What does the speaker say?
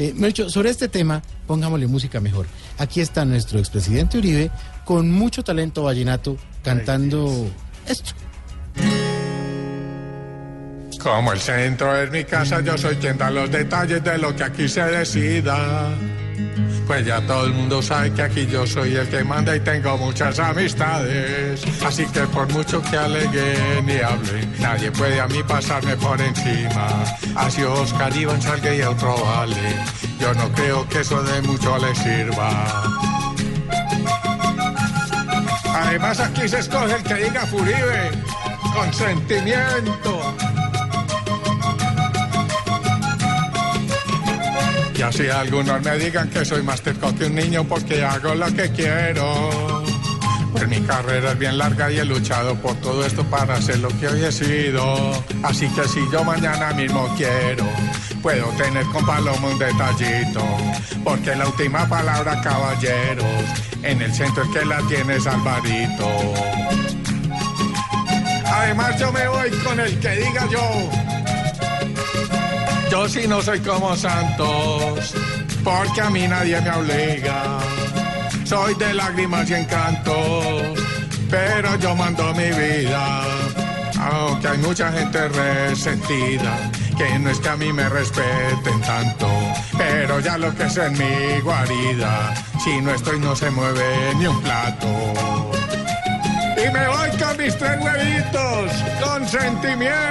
Eh, Melcho, sobre este tema, pongámosle música mejor. Aquí está nuestro expresidente Uribe con mucho talento vallenato cantando esto. Como el centro es mi casa, yo soy quien da los detalles de lo que aquí se decida. Pues ya todo el mundo sabe que aquí yo soy el que manda y tengo muchas amistades. Así que por mucho que aleguen y hablen, nadie puede a mí pasarme por encima. Así Oscar Iván salga y otro vale. Yo no creo que eso de mucho le sirva. Además aquí se escoge el que diga Furibe con sentimiento. Y así algunos me digan que soy más terco que un niño porque hago lo que quiero. Pues mi carrera es bien larga y he luchado por todo esto para ser lo que hoy he sido. Así que si yo mañana mismo quiero, puedo tener con Paloma un detallito. Porque la última palabra, caballeros, en el centro es que la tienes Alvarito. Además yo me voy con el que diga yo. Yo sí no soy como Santos, porque a mí nadie me obliga. Soy de lágrimas y encantos, pero yo mando mi vida. Aunque hay mucha gente resentida, que no es que a mí me respeten tanto, pero ya lo que es en mi guarida, si no estoy no se mueve ni un plato. Y me voy con mis tres huevitos, con sentimiento.